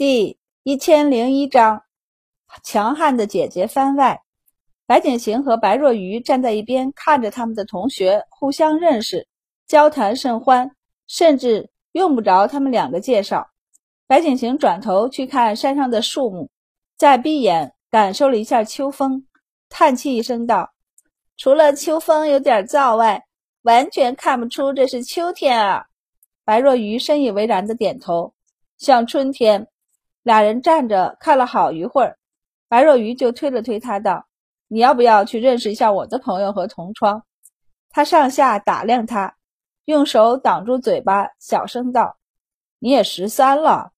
第一千零一章，强悍的姐姐番外。白景行和白若愚站在一边，看着他们的同学互相认识，交谈甚欢，甚至用不着他们两个介绍。白景行转头去看山上的树木，再闭眼感受了一下秋风，叹气一声道：“除了秋风有点燥外，完全看不出这是秋天啊。”白若愚深以为然的点头，像春天。俩人站着看了好一会儿，白若愚就推了推他，道：“你要不要去认识一下我的朋友和同窗？”他上下打量他，用手挡住嘴巴，小声道：“你也十三了，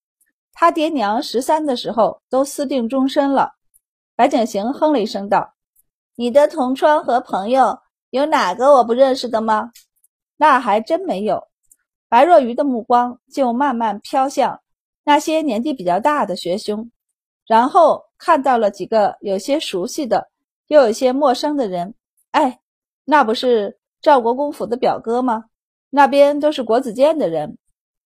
他爹娘十三的时候都私定终身了。”白景行哼了一声道：“你的同窗和朋友有哪个我不认识的吗？”那还真没有。白若愚的目光就慢慢飘向。那些年纪比较大的学兄，然后看到了几个有些熟悉的，又有些陌生的人。哎，那不是赵国公府的表哥吗？那边都是国子监的人。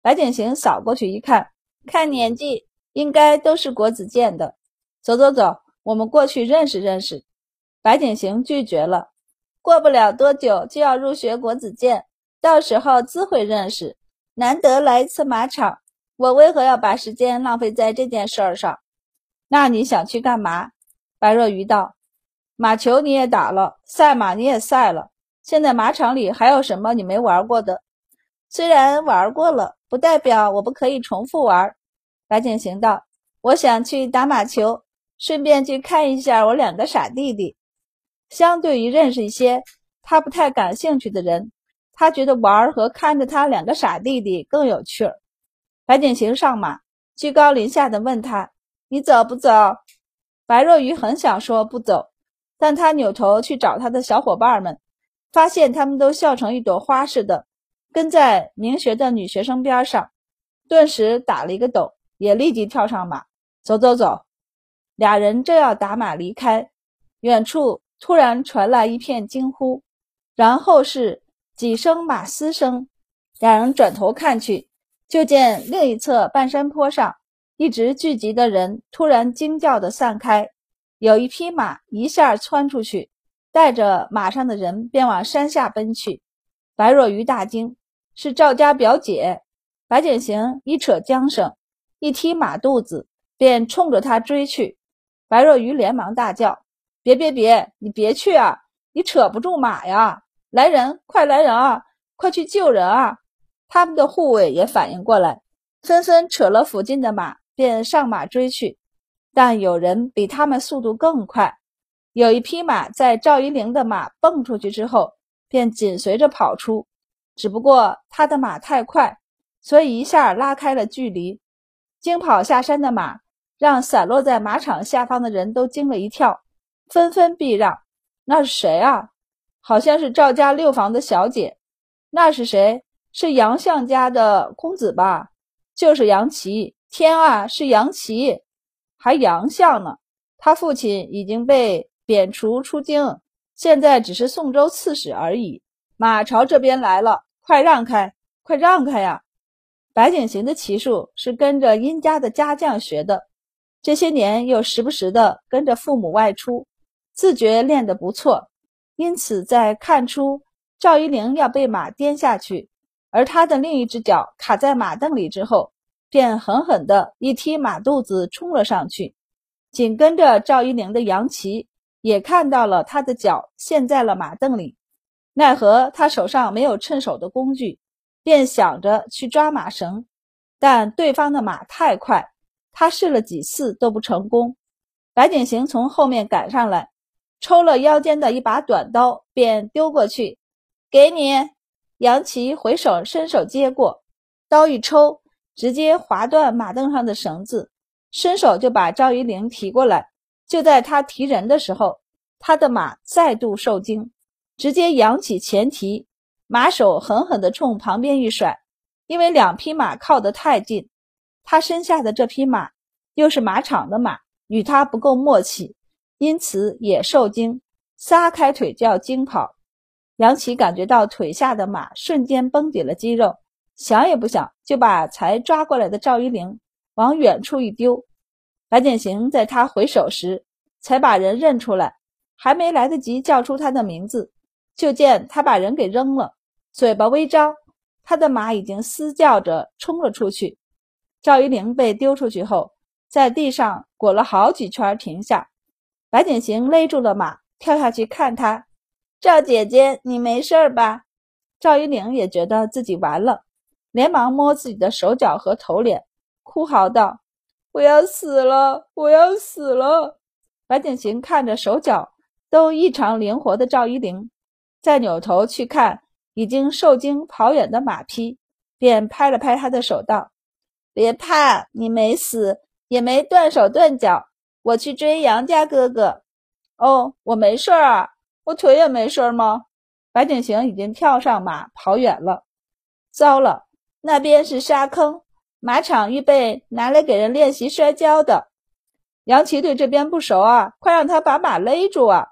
白景行扫过去一看，看年纪应该都是国子监的。走走走，我们过去认识认识。白景行拒绝了。过不了多久就要入学国子监，到时候自会认识。难得来一次马场。我为何要把时间浪费在这件事儿上？那你想去干嘛？白若愚道：“马球你也打了，赛马你也赛了，现在马场里还有什么你没玩过的？虽然玩过了，不代表我不可以重复玩。”白景行道：“我想去打马球，顺便去看一下我两个傻弟弟。相对于认识一些他不太感兴趣的人，他觉得玩和看着他两个傻弟弟更有趣儿。”白景行上马，居高临下的问他：“你走不走？”白若愚很想说不走，但他扭头去找他的小伙伴们，发现他们都笑成一朵花似的，跟在明学的女学生边上，顿时打了一个抖，也立即跳上马，走走走。俩人正要打马离开，远处突然传来一片惊呼，然后是几声马嘶声，两人转头看去。就见另一侧半山坡上，一直聚集的人突然惊叫的散开，有一匹马一下窜出去，带着马上的人便往山下奔去。白若愚大惊，是赵家表姐。白景行一扯缰绳，一踢马肚子，便冲着他追去。白若愚连忙大叫：“别别别，你别去啊！你扯不住马呀！来人，快来人啊！快去救人啊！”他们的护卫也反应过来，纷纷扯了附近的马，便上马追去。但有人比他们速度更快，有一匹马在赵一灵的马蹦出去之后，便紧随着跑出。只不过他的马太快，所以一下拉开了距离。惊跑下山的马，让散落在马场下方的人都惊了一跳，纷纷避让。那是谁啊？好像是赵家六房的小姐。那是谁？是杨相家的公子吧？就是杨琦。天啊，是杨琦，还杨相呢。他父亲已经被贬除出京，现在只是宋州刺史而已。马朝这边来了，快让开，快让开呀！白景行的骑术是跟着殷家的家将学的，这些年又时不时的跟着父母外出，自觉练得不错。因此，在看出赵一灵要被马颠下去。而他的另一只脚卡在马凳里之后，便狠狠地一踢马肚子，冲了上去。紧跟着赵一灵的杨琦也看到了他的脚陷在了马凳里，奈何他手上没有趁手的工具，便想着去抓马绳，但对方的马太快，他试了几次都不成功。白景行从后面赶上来，抽了腰间的一把短刀，便丢过去，给你。杨琦回手伸手接过，刀一抽，直接划断马凳上的绳子，伸手就把赵一灵提过来。就在他提人的时候，他的马再度受惊，直接扬起前蹄，马手狠狠地冲旁边一甩。因为两匹马靠得太近，他身下的这匹马又是马场的马，与他不够默契，因此也受惊，撒开腿就要惊跑。杨琦感觉到腿下的马瞬间绷紧了肌肉，想也不想就把才抓过来的赵一灵往远处一丢。白简行在他回首时，才把人认出来，还没来得及叫出他的名字，就见他把人给扔了，嘴巴微张，他的马已经嘶叫着冲了出去。赵一玲被丢出去后，在地上滚了好几圈，停下。白景行勒住了马，跳下去看他。赵姐姐，你没事吧？赵一玲也觉得自己完了，连忙摸自己的手脚和头脸，哭嚎道：“我要死了，我要死了！”白景行看着手脚都异常灵活的赵一玲，再扭头去看已经受惊跑远的马匹，便拍了拍他的手道。别怕，你没死，也没断手断脚。我去追杨家哥哥。哦，我没事儿啊，我腿也没事儿吗？白景行已经跳上马跑远了。糟了，那边是沙坑，马场预备拿来给人练习摔跤的。杨琪对这边不熟啊，快让他把马勒住啊！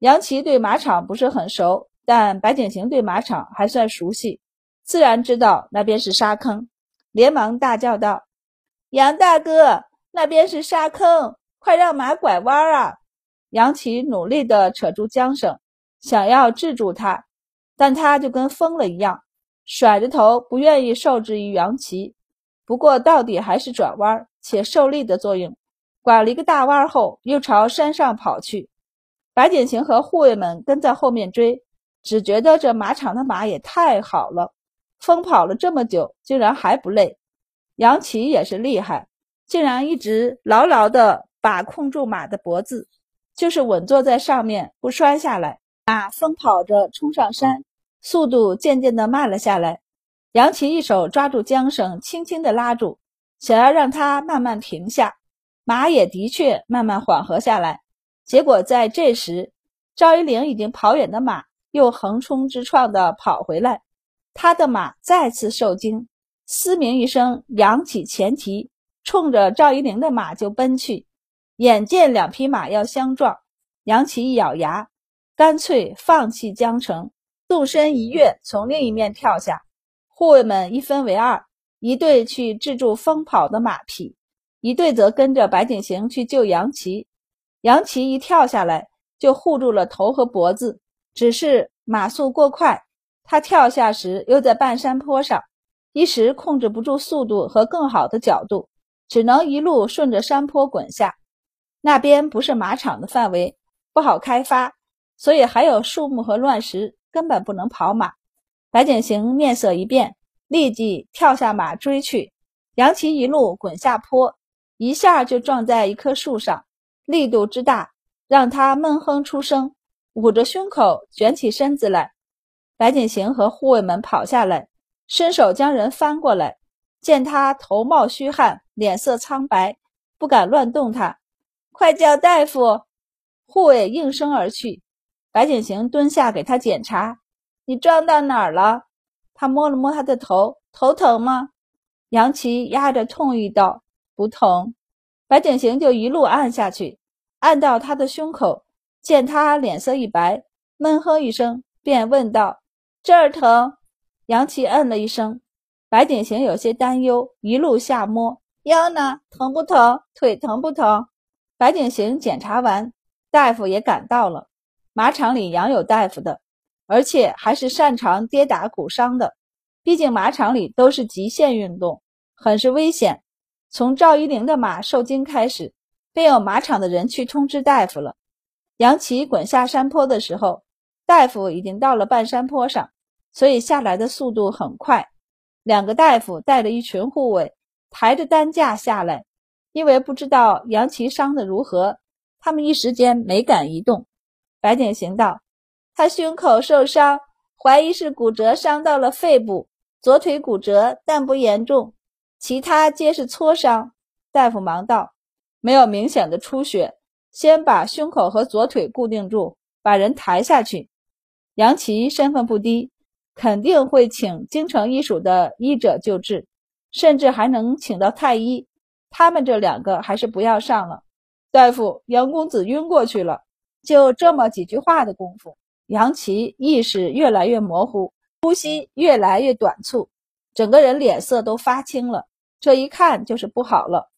杨琪对马场不是很熟，但白景行对马场还算熟悉，自然知道那边是沙坑。连忙大叫道：“杨大哥，那边是沙坑，快让马拐弯啊！”杨琪努力地扯住缰绳，想要制住他，但他就跟疯了一样，甩着头，不愿意受制于杨琪。不过到底还是转弯，且受力的作用，拐了一个大弯后，又朝山上跑去。白景行和护卫们跟在后面追，只觉得这马场的马也太好了。疯跑了这么久，竟然还不累。杨琪也是厉害，竟然一直牢牢地把控住马的脖子，就是稳坐在上面不摔下来。马疯跑着冲上山，速度渐渐地慢了下来。杨琪一手抓住缰绳，轻轻地拉住，想要让它慢慢停下。马也的确慢慢缓和下来。结果在这时，赵一玲已经跑远的马又横冲直撞地跑回来。他的马再次受惊，嘶鸣一声，扬起前蹄，冲着赵一玲的马就奔去。眼见两匹马要相撞，杨琪一咬牙，干脆放弃缰绳，纵身一跃，从另一面跳下。护卫们一分为二，一队去制住疯跑的马匹，一队则跟着白景行去救杨琪。杨琪一跳下来，就护住了头和脖子，只是马速过快。他跳下时又在半山坡上，一时控制不住速度和更好的角度，只能一路顺着山坡滚下。那边不是马场的范围，不好开发，所以还有树木和乱石，根本不能跑马。白景行面色一变，立即跳下马追去。杨琪一路滚下坡，一下就撞在一棵树上，力度之大，让他闷哼出声，捂着胸口卷起身子来。白景行和护卫们跑下来，伸手将人翻过来。见他头冒虚汗，脸色苍白，不敢乱动他。快叫大夫！护卫应声而去。白景行蹲下给他检查：“你撞到哪儿了？”他摸了摸他的头，头疼吗？杨琪压着痛意道：“不疼。”白景行就一路按下去，按到他的胸口。见他脸色一白，闷哼一声，便问道。这儿疼，杨琪嗯了一声。白景行有些担忧，一路下摸腰呢，疼不疼？腿疼不疼？白景行检查完，大夫也赶到了。马场里养有大夫的，而且还是擅长跌打骨伤的。毕竟马场里都是极限运动，很是危险。从赵一玲的马受惊开始，便有马场的人去通知大夫了。杨琪滚下山坡的时候，大夫已经到了半山坡上。所以下来的速度很快，两个大夫带着一群护卫，抬着担架下来。因为不知道杨琪伤得如何，他们一时间没敢移动。白景行道：“他胸口受伤，怀疑是骨折伤到了肺部，左腿骨折，但不严重，其他皆是挫伤。”大夫忙道：“没有明显的出血，先把胸口和左腿固定住，把人抬下去。”杨琪身份不低。肯定会请京城医署的医者救治，甚至还能请到太医。他们这两个还是不要上了。大夫，杨公子晕过去了。就这么几句话的功夫，杨琪意识越来越模糊，呼吸越来越短促，整个人脸色都发青了。这一看就是不好了。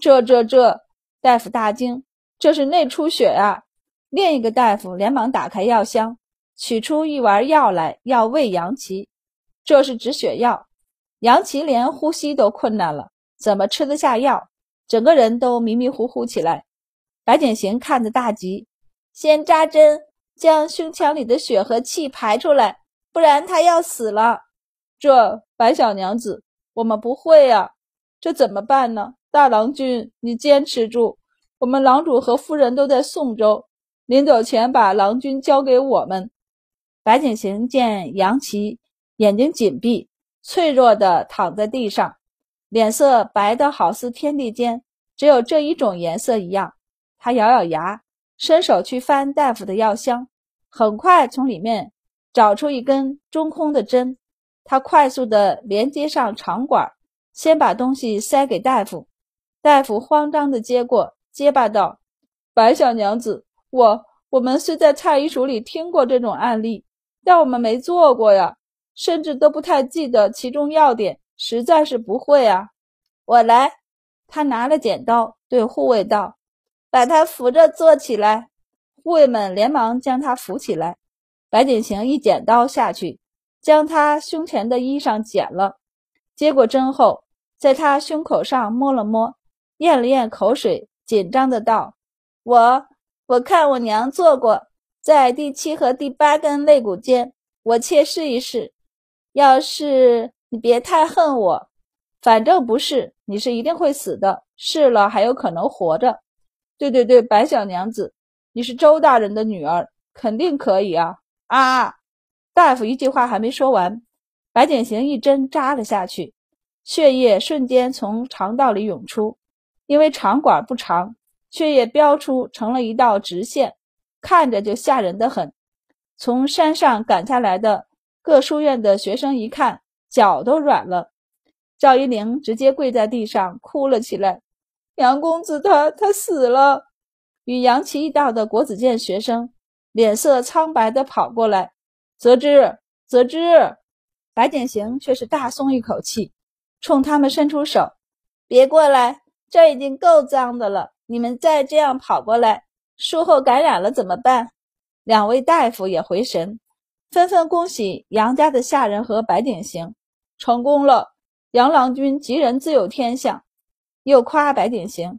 这这这！大夫大惊，这是内出血啊！另一个大夫连忙打开药箱，取出一丸药来，要喂杨琪。这是止血药。杨琪连呼吸都困难了，怎么吃得下药？整个人都迷迷糊糊起来。白景行看得大急，先扎针，将胸腔里的血和气排出来，不然他要死了。这白小娘子，我们不会呀，这怎么办呢？大郎君，你坚持住，我们郎主和夫人都在宋州，临走前把郎君交给我们。白景行见杨琪眼睛紧闭，脆弱的躺在地上，脸色白的好似天地间只有这一种颜色一样。他咬咬牙，伸手去翻大夫的药箱，很快从里面找出一根中空的针。他快速地连接上肠管，先把东西塞给大夫。大夫慌张地接过，结巴道：“白小娘子，我我们虽在太医署里听过这种案例，但我们没做过呀，甚至都不太记得其中要点，实在是不会啊。”我来。他拿了剪刀，对护卫道。把他扶着坐起来，护卫们连忙将他扶起来。白景行一剪刀下去，将他胸前的衣裳剪了，接过针后，在他胸口上摸了摸，咽了咽口水，紧张的道：“我我看我娘做过，在第七和第八根肋骨间，我切试一试。要是你别太恨我，反正不是，你是一定会死的。试了还有可能活着。”对对对，白小娘子，你是周大人的女儿，肯定可以啊！啊！大夫一句话还没说完，白景行一针扎了下去，血液瞬间从肠道里涌出。因为肠管不长，血液飙出成了一道直线，看着就吓人的很。从山上赶下来的各书院的学生一看，脚都软了。赵一玲直接跪在地上哭了起来。杨公子他他死了，与杨琪一道的国子监学生脸色苍白的跑过来。泽之，泽之，白景行却是大松一口气，冲他们伸出手：“别过来，这已经够脏的了，你们再这样跑过来，术后感染了怎么办？”两位大夫也回神，纷纷恭喜杨家的下人和白景行成功了。杨郎君吉人自有天相。又夸白景行，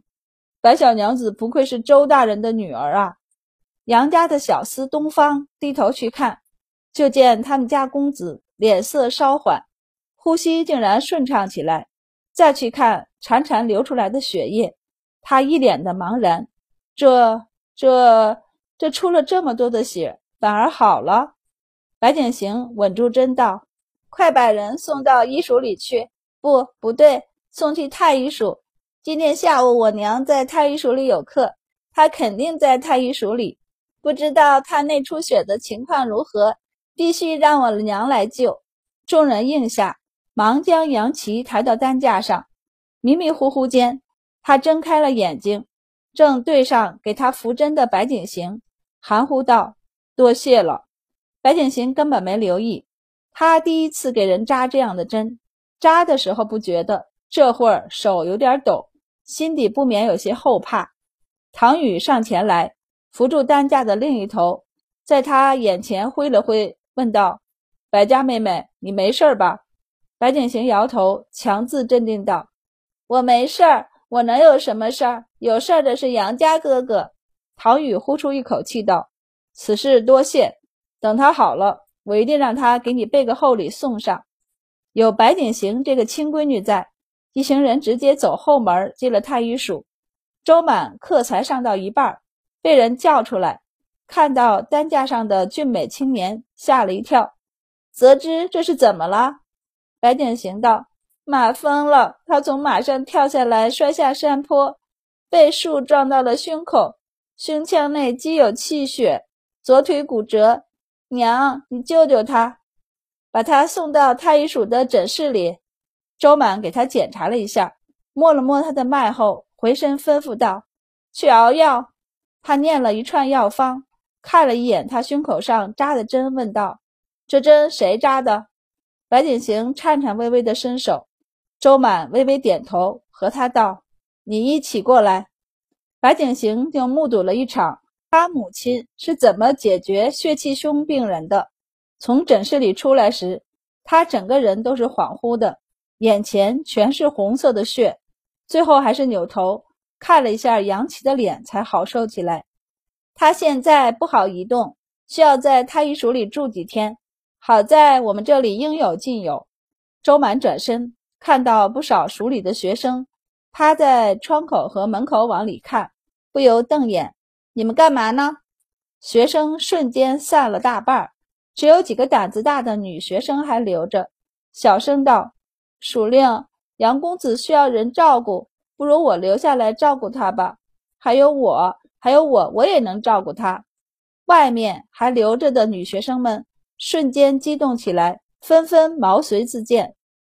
白小娘子不愧是周大人的女儿啊！杨家的小厮东方低头去看，就见他们家公子脸色稍缓，呼吸竟然顺畅起来。再去看潺潺流出来的血液，他一脸的茫然。这、这、这出了这么多的血，反而好了。白景行稳住针道：“快把人送到医署里去。不，不对，送去太医署。”今天下午我娘在太医署里有课，她肯定在太医署里，不知道她内出血的情况如何，必须让我娘来救。众人应下，忙将杨琪抬到担架上。迷迷糊糊间，他睁开了眼睛，正对上给他扶针的白景行，含糊道：“多谢了。”白景行根本没留意，他第一次给人扎这样的针，扎的时候不觉得，这会儿手有点抖。心底不免有些后怕。唐宇上前来扶住担架的另一头，在他眼前挥了挥，问道：“白家妹妹，你没事吧？”白景行摇头，强自镇定道：“我没事儿，我能有什么事儿？有事儿的是杨家哥哥。”唐宇呼出一口气道：“此事多谢，等他好了，我一定让他给你备个厚礼送上。有白景行这个亲闺女在。”一行人直接走后门进了太医署。周满课才上到一半，被人叫出来，看到担架上的俊美青年，吓了一跳。泽之，这是怎么了？白景行道：“马疯了，他从马上跳下来，摔下山坡，被树撞到了胸口，胸腔内积有气血，左腿骨折。娘，你救救他，把他送到太医署的诊室里。”周满给他检查了一下，摸了摸他的脉后，回身吩咐道：“去熬药。”他念了一串药方，看了一眼他胸口上扎的针，问道：“这针谁扎的？”白景行颤颤巍巍的伸手，周满微微点头，和他道：“你一起过来。”白景行就目睹了一场他母亲是怎么解决血气胸病人的。从诊室里出来时，他整个人都是恍惚的，眼前全是红色的血，最后还是扭头看了一下杨琪的脸，才好受起来。他现在不好移动，需要在太医署里住几天。好在我们这里应有尽有。周满转身，看到不少署里的学生趴在窗口和门口往里看，不由瞪眼：“你们干嘛呢？”学生瞬间散了大半，只有几个胆子大的女学生还留着，小声道：“署令，杨公子需要人照顾，不如我留下来照顾他吧。还有我，还有我，我也能照顾他。”外面还留着的女学生们。瞬间激动起来，纷纷毛遂自荐。